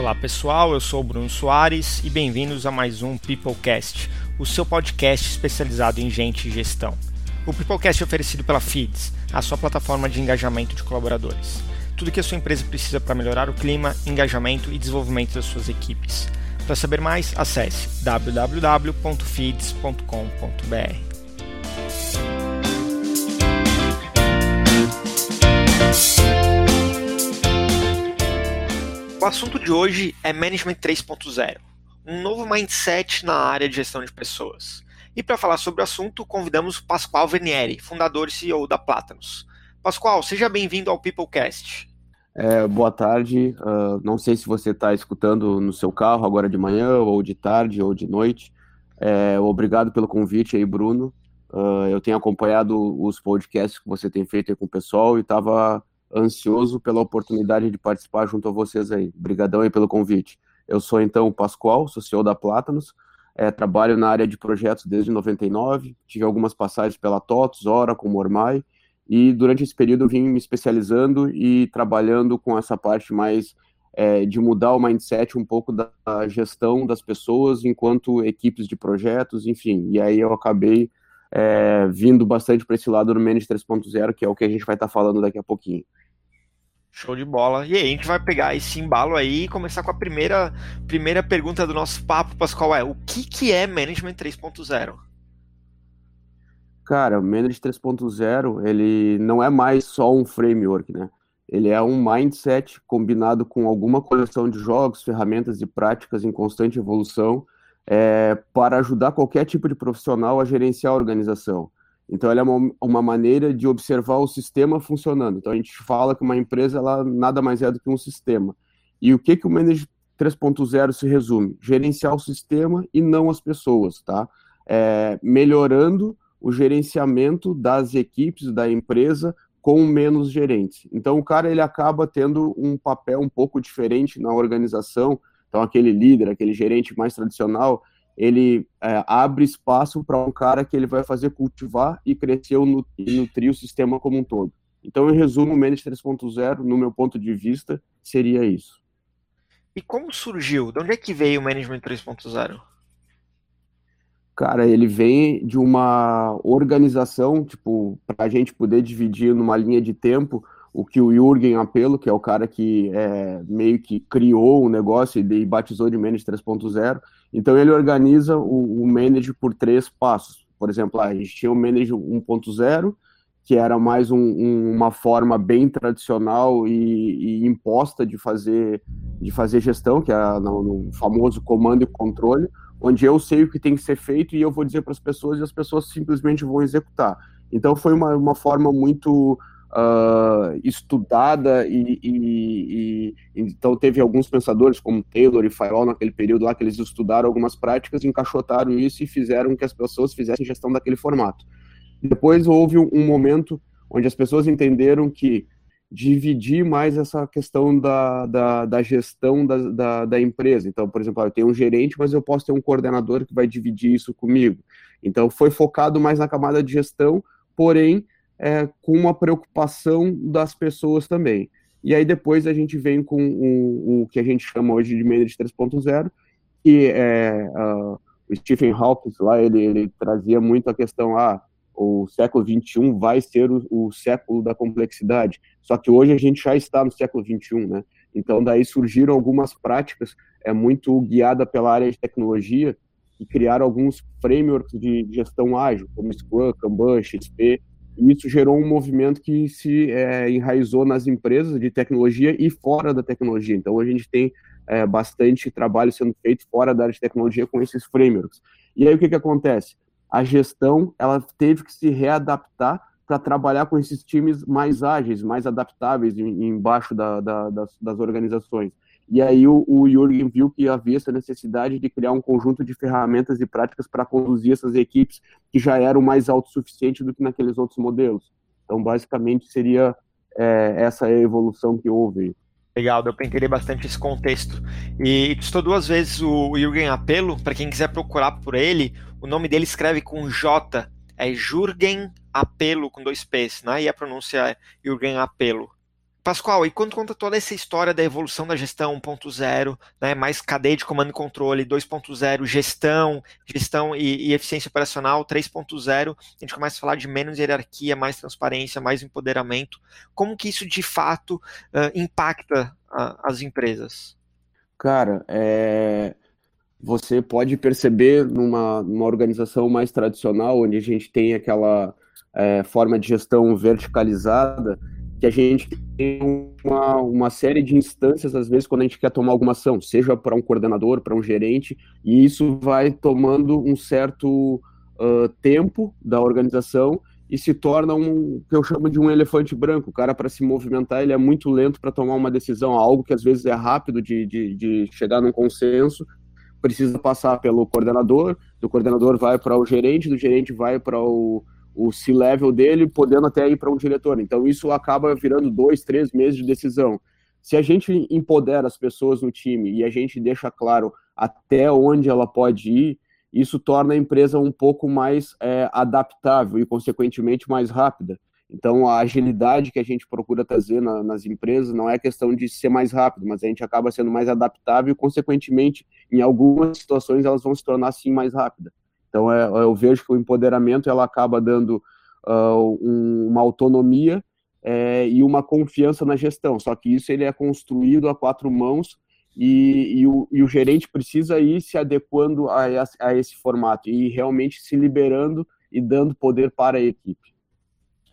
Olá pessoal, eu sou o Bruno Soares e bem-vindos a mais um Peoplecast, o seu podcast especializado em gente e gestão. O Peoplecast é oferecido pela Feeds, a sua plataforma de engajamento de colaboradores. Tudo que a sua empresa precisa para melhorar o clima, engajamento e desenvolvimento das suas equipes. Para saber mais, acesse www.feeds.com.br. assunto de hoje é Management 3.0, um novo mindset na área de gestão de pessoas. E para falar sobre o assunto, convidamos o Pascoal Vernieri, fundador e CEO da Plátanos. Pascoal, seja bem-vindo ao Peoplecast. É, boa tarde. Uh, não sei se você está escutando no seu carro agora de manhã, ou de tarde, ou de noite. É, obrigado pelo convite aí, Bruno. Uh, eu tenho acompanhado os podcasts que você tem feito com o pessoal e estava ansioso pela oportunidade de participar junto a vocês aí. Obrigadão aí pelo convite. Eu sou então o Pascoal, sou CEO da Plátanos, é, trabalho na área de projetos desde 99, tive algumas passagens pela TOTS, Oracle, Mormai, e durante esse período vim me especializando e trabalhando com essa parte mais é, de mudar o mindset um pouco da gestão das pessoas enquanto equipes de projetos, enfim. E aí eu acabei é, vindo bastante para esse lado do Manage 3.0, que é o que a gente vai estar tá falando daqui a pouquinho. Show de bola. E aí, a gente vai pegar esse embalo aí e começar com a primeira, primeira pergunta do nosso papo, Pascoal, é o que, que é Management 3.0? Cara, o Management 3.0, ele não é mais só um framework, né? Ele é um mindset combinado com alguma coleção de jogos, ferramentas e práticas em constante evolução é, para ajudar qualquer tipo de profissional a gerenciar a organização. Então, ela é uma, uma, maneira de observar o sistema funcionando. Então, a gente fala que uma empresa ela nada mais é do que um sistema. E o que, que o Manage 3.0 se resume? Gerenciar o sistema e não as pessoas, tá? É, melhorando o gerenciamento das equipes da empresa com menos gerentes. Então, o cara ele acaba tendo um papel um pouco diferente na organização. Então, aquele líder, aquele gerente mais tradicional, ele é, abre espaço para um cara que ele vai fazer cultivar e crescer e nutrir o sistema como um todo. Então, em resumo, o Manage 3.0, no meu ponto de vista, seria isso. E como surgiu? De onde é que veio o Management 3.0? Cara, ele vem de uma organização, tipo, para a gente poder dividir numa linha de tempo o que o Jürgen Apelo, que é o cara que é, meio que criou o negócio e batizou de Manage 3.0. Então ele organiza o, o Manage por três passos. Por exemplo, a gente tinha o Manage 1.0, que era mais um, um, uma forma bem tradicional e, e, imposta de fazer, de fazer gestão, que é no, no famoso comando e controle, onde eu sei o que tem que ser feito e eu vou dizer para as pessoas e as pessoas simplesmente vão executar. Então foi uma, uma forma muito uh, estudada e, e, e, então teve alguns pensadores como Taylor e Fayol naquele período lá que eles estudaram algumas práticas, encaixotaram isso e fizeram que as pessoas fizessem gestão daquele formato. Depois houve um momento onde as pessoas entenderam que dividir mais essa questão da, da, da gestão da, da, da, empresa. Então, por exemplo, eu tenho um gerente, mas eu posso ter um coordenador que vai dividir isso comigo. Então, foi focado mais na camada de gestão, porém, é, com uma preocupação das pessoas também. E aí depois a gente vem com o, o que a gente chama hoje de Manage 3.0, que é uh, o Stephen Hawking lá, ele, ele, trazia muito a questão, ah, o século 21 vai ser o, o, século da complexidade. Só que hoje a gente já está no século 21, né? Então daí surgiram algumas práticas é muito guiada pela área de tecnologia e criaram alguns frameworks de gestão ágil, como Scrum, Kanban, XP, e isso gerou um movimento que se é, enraizou nas empresas de tecnologia e fora da tecnologia. Então, a gente tem é, bastante trabalho sendo feito fora da área de tecnologia com esses frameworks. E aí, o que, que acontece? A gestão ela teve que se readaptar para trabalhar com esses times mais ágeis, mais adaptáveis embaixo da, da, das, das organizações. E aí o, o Jürgen viu que havia essa necessidade de criar um conjunto de ferramentas e práticas para conduzir essas equipes que já eram mais autossuficientes do que naqueles outros modelos. Então, basicamente, seria é, essa evolução que houve. Legal, deu para entender bastante esse contexto. E estou duas vezes o Jürgen Apelo, para quem quiser procurar por ele, o nome dele escreve com J, é Jürgen Apelo com dois P's, né? E a pronúncia é Jürgen Apelo. Pascoal, e quando conta toda essa história da evolução da gestão 1.0, né, mais cadeia de comando e controle 2.0, gestão, gestão e, e eficiência operacional 3.0, a gente começa a falar de menos hierarquia, mais transparência, mais empoderamento. Como que isso de fato uh, impacta uh, as empresas? Cara, é... você pode perceber numa, numa organização mais tradicional, onde a gente tem aquela é, forma de gestão verticalizada, que a gente tem uma, uma série de instâncias, às vezes, quando a gente quer tomar alguma ação, seja para um coordenador, para um gerente, e isso vai tomando um certo uh, tempo da organização e se torna um que eu chamo de um elefante branco. O cara, para se movimentar, ele é muito lento para tomar uma decisão, algo que às vezes é rápido de, de, de chegar num consenso, precisa passar pelo coordenador, do coordenador vai para o gerente, do gerente vai para o o C-level dele, podendo até ir para um diretor. Então, isso acaba virando dois, três meses de decisão. Se a gente empodera as pessoas no time e a gente deixa claro até onde ela pode ir, isso torna a empresa um pouco mais é, adaptável e, consequentemente, mais rápida. Então, a agilidade que a gente procura trazer na, nas empresas não é questão de ser mais rápido, mas a gente acaba sendo mais adaptável e, consequentemente, em algumas situações, elas vão se tornar, sim, mais rápidas. Então, é, eu vejo que o empoderamento ela acaba dando uh, um, uma autonomia é, e uma confiança na gestão. Só que isso ele é construído a quatro mãos e, e, o, e o, gerente precisa ir se adequando a, a, esse formato e realmente se liberando e dando poder para a equipe.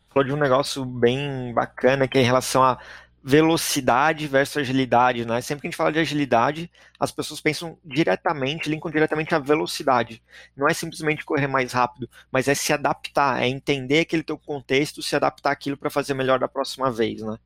Falou de um negócio bem bacana que é em relação a velocidade versus agilidade, né? Sempre que a gente fala de agilidade, as pessoas pensam diretamente, linkam diretamente à velocidade. Não é simplesmente correr mais rápido, mas é se adaptar, é entender aquele teu contexto, se adaptar aquilo para fazer melhor da próxima vez, né?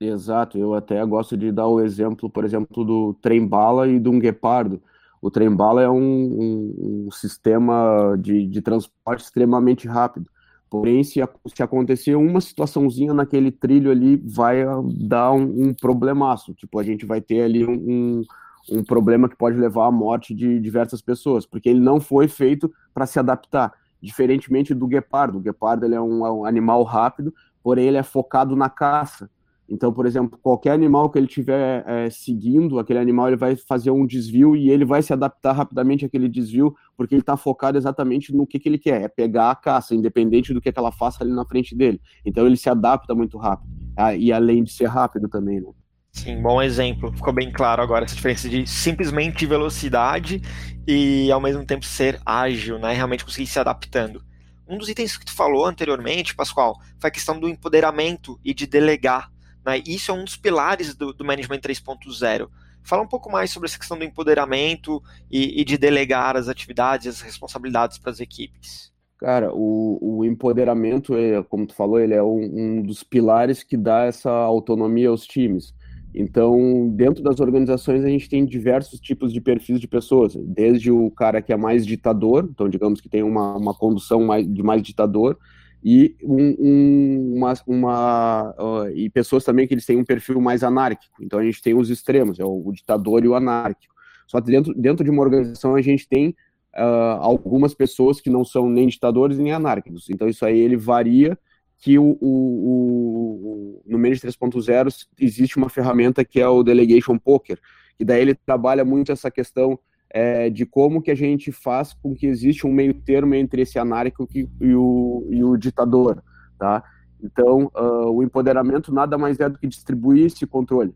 Exato, eu até gosto de dar o exemplo, por exemplo, do trem-bala e do um guepardo. O trem-bala é um, um, um sistema de, de transporte extremamente rápido Porém, se, se acontecer uma situaçãozinha naquele trilho ali, vai ah, dar um, um problemaço. Tipo, a gente vai ter ali um, um problema que pode levar à morte de diversas pessoas, porque ele não foi feito para se adaptar. Diferentemente do guepardo. O guepardo ele é um, é um animal rápido, porém ele é focado na caça. Então, por exemplo, qualquer animal que ele estiver é, seguindo, aquele animal ele vai fazer um desvio e ele vai se adaptar rapidamente àquele desvio, porque ele está focado exatamente no que, que ele quer, é pegar a caça, independente do que, que ela faça ali na frente dele. Então ele se adapta muito rápido. Ah, e além de ser rápido também, né? Sim, bom exemplo. Ficou bem claro agora essa diferença de simplesmente velocidade e ao mesmo tempo ser ágil, né? Realmente conseguir se adaptando. Um dos itens que tu falou anteriormente, Pascoal, foi a questão do empoderamento e de delegar. Né? Isso é um dos pilares do, do Management 3.0. Fala um pouco mais sobre essa questão do empoderamento e, e de delegar as atividades as responsabilidades para as equipes. Cara, o, o empoderamento, é, como tu falou, ele é um, um, dos pilares que dá essa autonomia aos times. Então, dentro das organizações, a gente tem diversos tipos de perfis de pessoas, desde o cara que é mais ditador, então, digamos que tem uma, uma condução mais, de mais ditador, e um, um, uma, uma uh, e pessoas também que eles têm um perfil mais anárquico. Então a gente tem os extremos, é o, o ditador e o anárquico. Só que dentro, dentro de uma organização a gente tem uh, algumas pessoas que não são nem ditadores nem anárquicos. Então isso aí ele varia que o, o, o no Manage 3.0 existe uma ferramenta que é o Delegation Poker, que daí ele trabalha muito essa questão é, de como que a gente faz com que existe um meio termo entre esse anárquico e o, e o ditador, tá? Então, uh, o empoderamento nada mais é do que distribuir esse controle.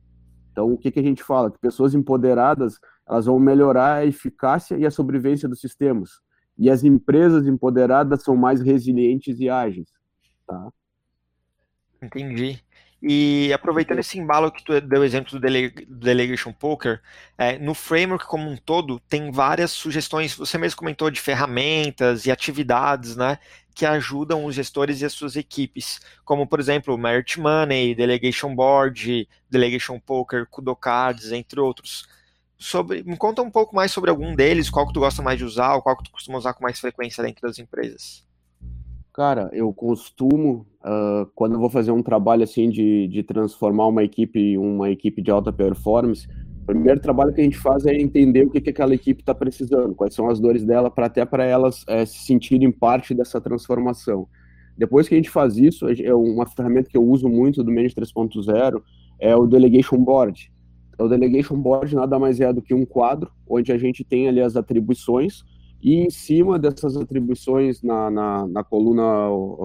Então, o que, que a gente fala? Que pessoas empoderadas, elas vão melhorar a eficácia e a sobrevivência dos sistemas. E as empresas empoderadas são mais resilientes e ágeis, tá? Entendi. E aproveitando esse embalo que tu deu exemplo do, Dele Delegation Poker, é, no framework como um todo tem várias sugestões, você mesmo comentou de ferramentas e atividades, né, que ajudam os gestores e as suas equipes, como por exemplo Merit Money, Delegation Board, Delegation Poker, Kudocards, entre outros. Sobre, me conta um pouco mais sobre algum deles, qual que tu gosta mais de usar, ou qual que tu costuma usar com mais frequência dentro das empresas. Cara, eu costumo, uh, quando eu vou fazer um trabalho assim de, de transformar uma equipe uma equipe de alta performance, o primeiro trabalho que a gente faz é entender o que, que aquela equipe está precisando, quais são as dores dela, para até para elas é, se sentirem parte dessa transformação. Depois que a gente faz isso, é uma ferramenta que eu uso muito do Manage 3.0 é o Delegation Board. O Delegation Board nada mais é do que um quadro onde a gente tem ali as atribuições e em cima dessas atribuições na, na, na coluna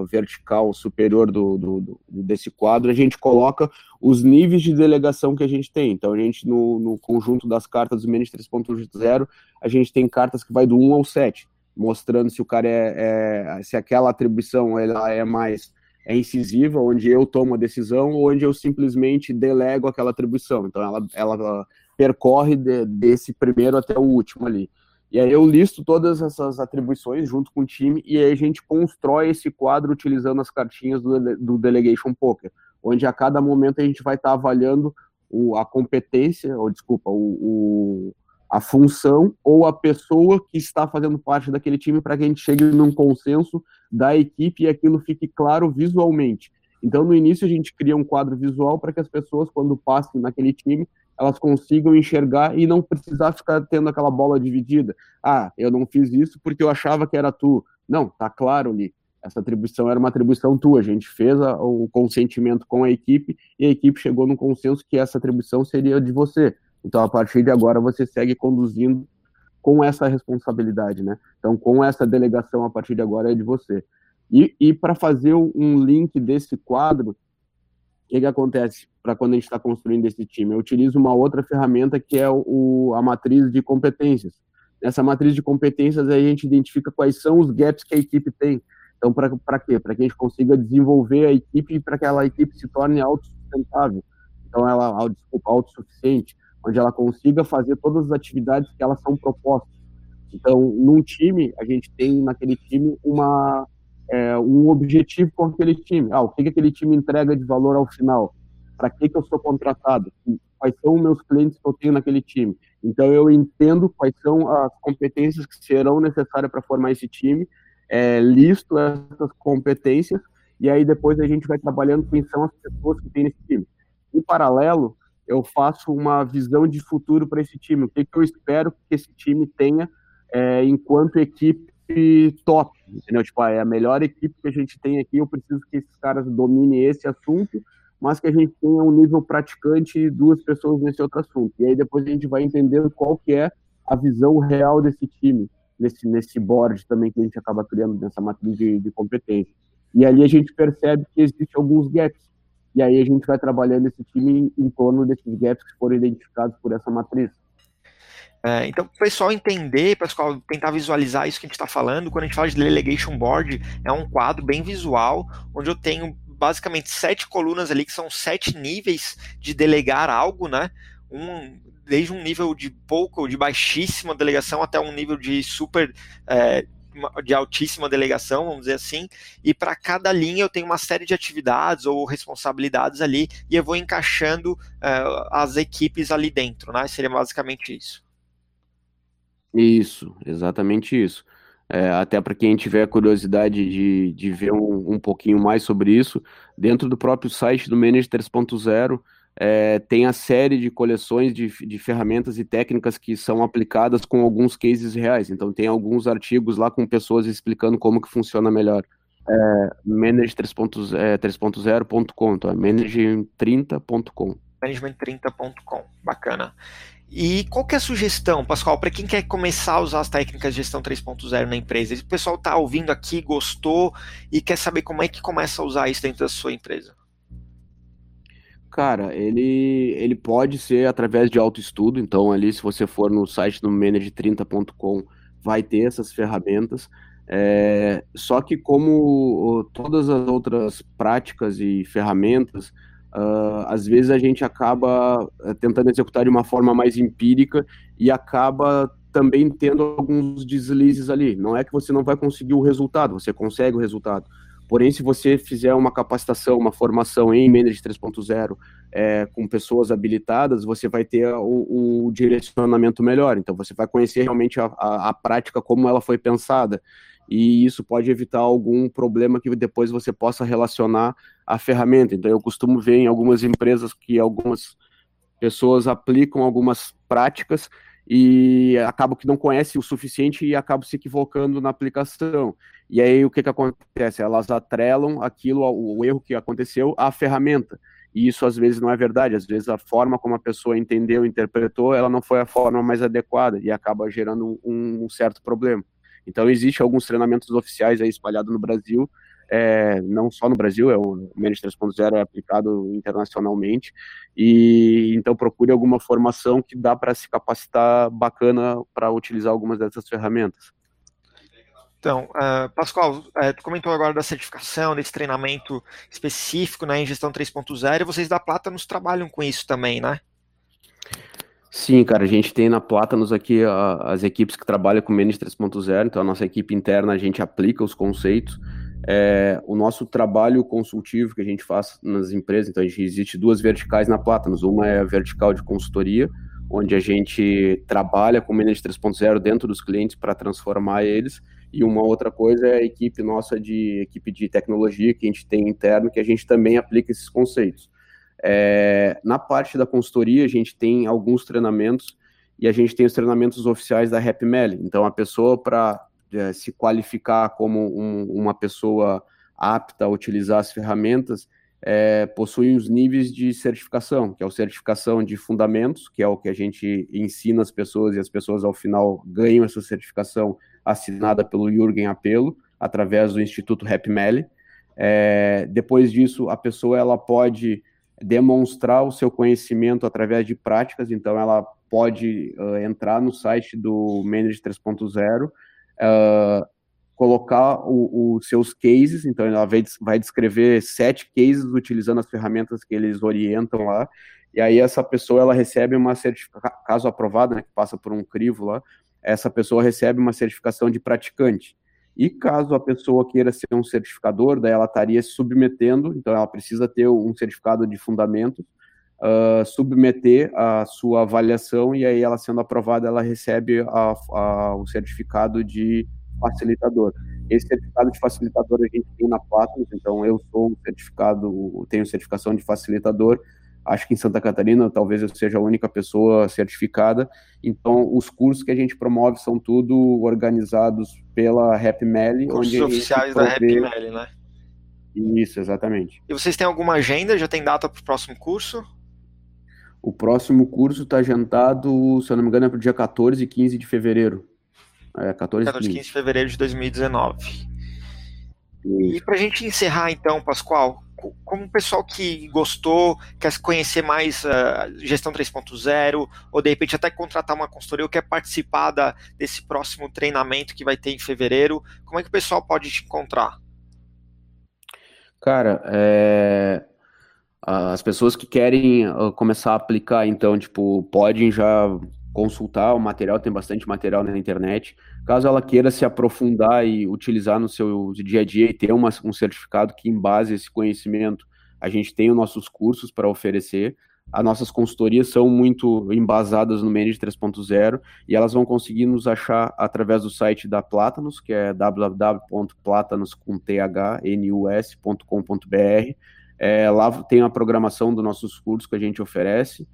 vertical superior do, do, do, desse quadro, a gente coloca os níveis de delegação que a gente tem. Então, a gente, no, no conjunto das cartas do Manage 3.0, a gente tem cartas que vai do 1 ao 7, mostrando se o cara é, é se aquela atribuição ela é mais é incisiva, onde eu tomo a decisão, ou onde eu simplesmente delego aquela atribuição. Então, ela, ela percorre de, desse primeiro até o último ali. E aí eu listo todas essas atribuições junto com o time e aí a gente constrói esse quadro utilizando as cartinhas do, do Delegation Poker, onde a cada momento a gente vai estar tá avaliando o, a competência, ou desculpa, o, o, a função ou a pessoa que está fazendo parte daquele time para que a gente chegue num consenso da equipe e aquilo fique claro visualmente. Então, no início, a gente cria um quadro visual para que as pessoas, quando passem naquele time, elas consigam enxergar e não precisar ficar tendo aquela bola dividida. Ah, eu não fiz isso porque eu achava que era tu. Não, tá claro ali. Essa atribuição era uma atribuição tua. A gente fez a, o consentimento com a equipe e a equipe chegou no consenso que essa atribuição seria de você. Então, a partir de agora, você segue conduzindo com essa responsabilidade, né? Então, com essa delegação, a partir de agora, é de você. E, e para fazer um link desse quadro, que, que acontece para quando a gente está construindo esse time? Eu utilizo uma outra ferramenta que é o, a matriz de competências. Nessa matriz de competências, aí a gente identifica quais são os gaps que a equipe tem. Então, para quê? Para que a gente consiga desenvolver a equipe e para que aquela equipe se torne autossustentável. Então, ela, desculpa, autossuficiente, onde ela consiga fazer todas as atividades que elas são propostas. Então, num time, a gente tem naquele time uma, é, um objetivo com aquele time. Ah, o que, que aquele time entrega de valor ao final? Para que, que eu sou contratado? Quais são os meus clientes que eu tenho naquele time? Então, eu entendo quais são as competências que serão necessárias para formar esse time, é, listo essas competências, e aí depois a gente vai trabalhando quem são as pessoas que tem nesse time. Em paralelo, eu faço uma visão de futuro para esse time. O que, que eu espero que esse time tenha é, enquanto equipe top, entendeu? Tipo, é a melhor equipe que a gente tem aqui, eu preciso que esses caras dominem esse assunto, mas que a gente tenha um nível praticante e duas pessoas nesse outro assunto. E aí depois a gente vai entendendo qual que é a visão real desse time, nesse, nesse board também que a gente acaba criando, nessa matriz de, de competência. E ali a gente percebe que existem alguns gaps. E aí a gente vai trabalhando esse time em, em torno desses gaps que foram identificados por essa matriz. É, então, para o pessoal entender, para pessoal tentar visualizar isso que a gente está falando, quando a gente fala de delegation board, é um quadro bem visual, onde eu tenho basicamente sete colunas ali, que são sete níveis de delegar algo, né? Um, desde um nível de pouco, de baixíssima delegação, até um nível de super. É, de altíssima delegação, vamos dizer assim, e para cada linha eu tenho uma série de atividades ou responsabilidades ali e eu vou encaixando uh, as equipes ali dentro, né? Seria basicamente isso. Isso, exatamente isso. É, até para quem tiver curiosidade de, de ver um, um pouquinho mais sobre isso, dentro do próprio site do Manage 3.0 é, tem a série de coleções de, de ferramentas e técnicas que são aplicadas com alguns cases reais. Então tem alguns artigos lá com pessoas explicando como que funciona melhor. É, manage3.0.com, então é manage30.com. Management30.com, bacana. E qual que é a sugestão, Pascoal, para quem quer começar a usar as técnicas de gestão 3.0 na empresa? O pessoal está ouvindo aqui, gostou e quer saber como é que começa a usar isso dentro da sua empresa. Cara, ele, ele pode ser através de autoestudo, então ali se você for no site do manage30.com vai ter essas ferramentas, é, só que como todas as outras práticas e ferramentas, Uh, às vezes a gente acaba uh, tentando executar de uma forma mais empírica e acaba também tendo alguns deslizes ali. Não é que você não vai conseguir o resultado, você consegue o resultado. Porém, se você fizer uma capacitação, uma formação em Manage 3.0 é, com pessoas habilitadas, você vai ter o, o, direcionamento melhor. Então, você vai conhecer realmente a, a, a prática, como ela foi pensada e isso pode evitar algum problema que depois você possa relacionar à ferramenta. Então, eu costumo ver em algumas empresas que algumas pessoas aplicam algumas práticas e acaba que não conhece o suficiente e acaba se equivocando na aplicação. E aí o que, que acontece? Elas atrelam aquilo, o erro que aconteceu, à ferramenta. E isso às vezes não é verdade, às vezes a forma como a pessoa entendeu, interpretou, ela não foi a forma mais adequada e acaba gerando um certo problema. Então existe alguns treinamentos oficiais aí espalhados no Brasil é, não só no Brasil, é o Manage 3.0 é aplicado internacionalmente, e então procure alguma formação que dá para se capacitar bacana para utilizar algumas dessas ferramentas. Então, uh, Pascoal, uh, tu comentou agora da certificação, desse treinamento específico né, em gestão 3.0, e vocês da Platanos trabalham com isso também, né? Sim, cara, a gente tem na Platanos aqui a, as equipes que trabalham com Manage 3.0, então a nossa equipe interna a gente aplica os conceitos, é, o nosso trabalho consultivo que a gente faz nas empresas, então a gente existe duas verticais na Platanos, uma é a vertical de consultoria, onde a gente trabalha com Manage 3.0 dentro dos clientes para transformar eles, e uma outra coisa é a equipe nossa de equipe de tecnologia que a gente tem interno, que a gente também aplica esses conceitos. É, na parte da consultoria, a gente tem alguns treinamentos, e a gente tem os treinamentos oficiais da RapML. Então, a pessoa, para é, se qualificar como um, uma pessoa apta a utilizar as ferramentas, é, possui os níveis de certificação, que é a certificação de fundamentos, que é o que a gente ensina as pessoas e as pessoas ao final ganham essa certificação assinada pelo Jürgen Apelo, através do Instituto RapMeli. É, depois disso, a pessoa ela pode demonstrar o seu conhecimento através de práticas, então ela pode uh, entrar no site do Manage 3.0 uh, colocar os seus cases, então ela vai, vai descrever sete cases utilizando as ferramentas que eles orientam lá, e aí essa pessoa ela recebe uma certificação, caso aprovada, né, que passa por um crivo lá, essa pessoa recebe uma certificação de praticante. E caso a pessoa queira ser um certificador, daí ela estaria se submetendo, então ela precisa ter um certificado de fundamentos, uh, submeter a sua avaliação e aí ela sendo aprovada, ela recebe a, a, o certificado de facilitador. Esse certificado de facilitador a gente tem na Platinum, então eu sou um certificado, tenho certificação de facilitador, acho que em Santa Catarina talvez eu seja a única pessoa certificada. Então, os cursos que a gente promove são tudo organizados pela RapMeli. Cursos oficiais da RapMeli, né? Isso, exatamente. E vocês têm alguma agenda? Já tem data para o próximo curso? O próximo curso está agendado, se eu não me engano, é para o dia 14 e 15 de fevereiro. É, 14 e 15. 15 de fevereiro de 2019. Isso. E para a gente encerrar, então, Pascoal, como o pessoal que gostou, quer conhecer mais uh, gestão 3.0, ou de repente até contratar uma consultoria ou quer participar da, desse próximo treinamento que vai ter em fevereiro, como é que o pessoal pode te encontrar? Cara, é, as pessoas que querem uh, começar a aplicar, então, tipo, podem já consultar o material, tem bastante material na internet. Caso ela queira se aprofundar e utilizar no seu dia a dia e ter uma, um certificado que embase esse conhecimento, a gente tem os nossos cursos para oferecer. As nossas consultorias são muito embasadas no Manage 3.0 e elas vão conseguir nos achar através do site da Platanos, que é www.platanos.com.br é, lá tem a programação dos nossos cursos que a gente oferece.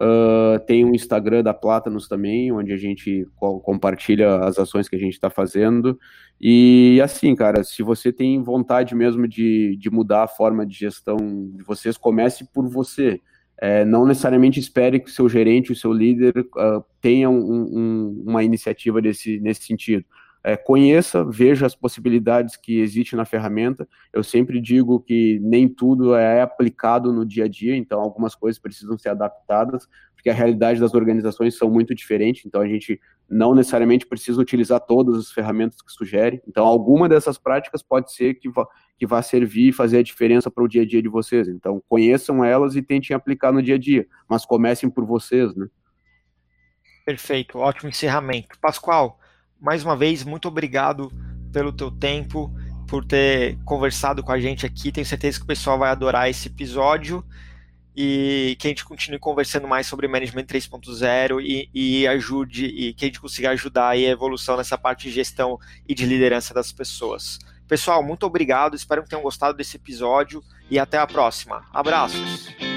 Uh, tem um Instagram da Platanos também, onde a gente co compartilha as ações que a gente está fazendo. E assim, cara, se você tem vontade mesmo de, de mudar a forma de gestão de vocês, comece por você. É, não necessariamente espere que o seu gerente, o seu líder uh, tenham um, um, uma iniciativa desse, nesse sentido é, conheça, veja as possibilidades que existem na ferramenta. Eu sempre digo que nem tudo é aplicado no dia a dia, então algumas coisas precisam ser adaptadas, porque a realidade das organizações são muito diferentes, então a gente não necessariamente precisa utilizar todas as ferramentas que sugere. Então, alguma dessas práticas pode ser que vá, que vá servir e fazer a diferença para o dia a dia de vocês. Então, conheçam elas e tentem aplicar no dia a dia, mas comecem por vocês, né? Perfeito, ótimo encerramento. Pascoal, mais uma vez, muito obrigado pelo teu tempo, por ter conversado com a gente aqui. Tenho certeza que o pessoal vai adorar esse episódio e que a gente continue conversando mais sobre Management 3.0 e, e, ajude e que a gente consiga ajudar a evolução nessa parte de gestão e de liderança das pessoas. Pessoal, muito obrigado, espero que tenham gostado desse episódio e até a próxima. Abraços!